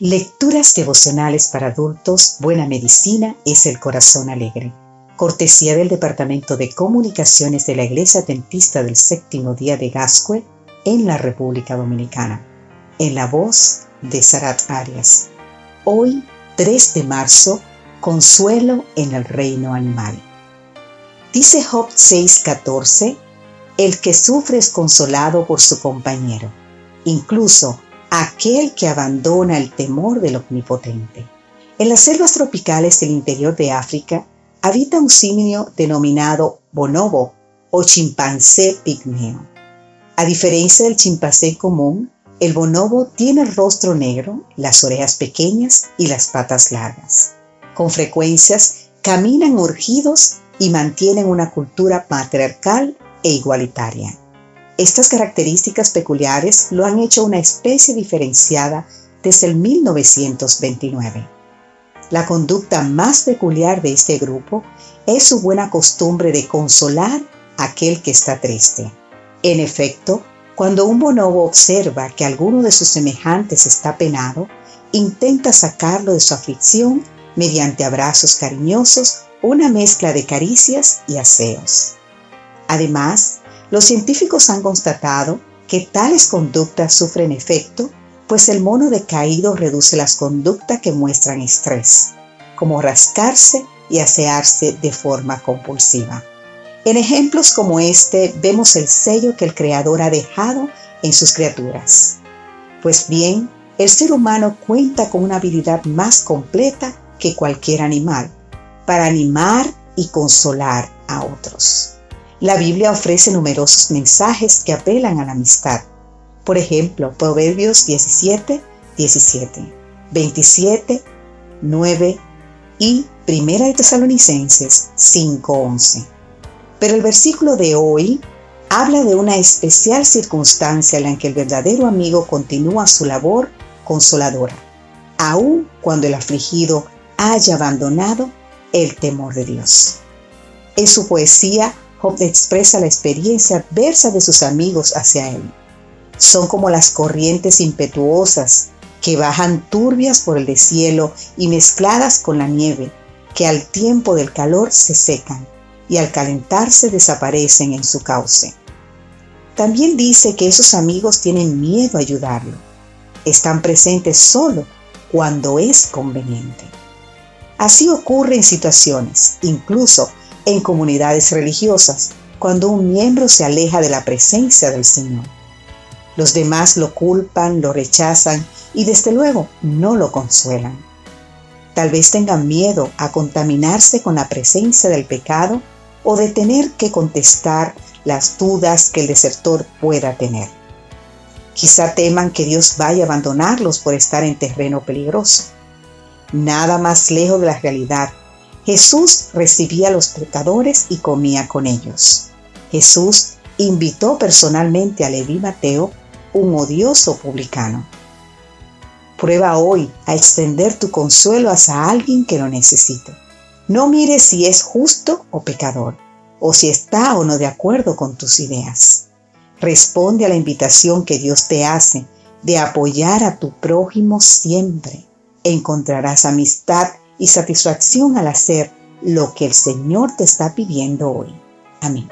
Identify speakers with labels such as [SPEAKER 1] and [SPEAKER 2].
[SPEAKER 1] Lecturas devocionales para adultos, Buena Medicina es el Corazón Alegre. Cortesía del Departamento de Comunicaciones de la Iglesia Dentista del Séptimo Día de Gascue en la República Dominicana. En la voz de Sarat Arias. Hoy, 3 de marzo, Consuelo en el Reino Animal. Dice Job 6:14, El que sufre es consolado por su compañero. Incluso aquel que abandona el temor del omnipotente. En las selvas tropicales del interior de África habita un simio denominado bonobo o chimpancé pigmeo. A diferencia del chimpancé común, el bonobo tiene el rostro negro, las orejas pequeñas y las patas largas. Con frecuencias caminan urgidos y mantienen una cultura patriarcal e igualitaria. Estas características peculiares lo han hecho una especie diferenciada desde el 1929. La conducta más peculiar de este grupo es su buena costumbre de consolar a aquel que está triste. En efecto, cuando un bonobo observa que alguno de sus semejantes está penado, intenta sacarlo de su aflicción mediante abrazos cariñosos, una mezcla de caricias y aseos. Además, los científicos han constatado que tales conductas sufren efecto, pues el mono decaído reduce las conductas que muestran estrés, como rascarse y asearse de forma compulsiva. En ejemplos como este vemos el sello que el Creador ha dejado en sus criaturas. Pues bien, el ser humano cuenta con una habilidad más completa que cualquier animal para animar y consolar a otros. La Biblia ofrece numerosos mensajes que apelan a la amistad. Por ejemplo, Proverbios 17, 17, 27, 9 y Primera de Tesalonicenses 5, 11. Pero el versículo de hoy habla de una especial circunstancia en la que el verdadero amigo continúa su labor consoladora, aun cuando el afligido haya abandonado el temor de Dios. En su poesía Job expresa la experiencia adversa de sus amigos hacia él. Son como las corrientes impetuosas que bajan turbias por el deshielo y mezcladas con la nieve, que al tiempo del calor se secan y al calentarse desaparecen en su cauce. También dice que esos amigos tienen miedo a ayudarlo. Están presentes solo cuando es conveniente. Así ocurre en situaciones, incluso en comunidades religiosas cuando un miembro se aleja de la presencia del Señor. Los demás lo culpan, lo rechazan y desde luego no lo consuelan. Tal vez tengan miedo a contaminarse con la presencia del pecado o de tener que contestar las dudas que el desertor pueda tener. Quizá teman que Dios vaya a abandonarlos por estar en terreno peligroso. Nada más lejos de la realidad Jesús recibía a los pecadores y comía con ellos. Jesús invitó personalmente a Leví Mateo, un odioso publicano. Prueba hoy a extender tu consuelo hacia alguien que lo necesite. No mires si es justo o pecador, o si está o no de acuerdo con tus ideas. Responde a la invitación que Dios te hace de apoyar a tu prójimo siempre. Encontrarás amistad y satisfacción al hacer lo que el Señor te está pidiendo hoy. Amén.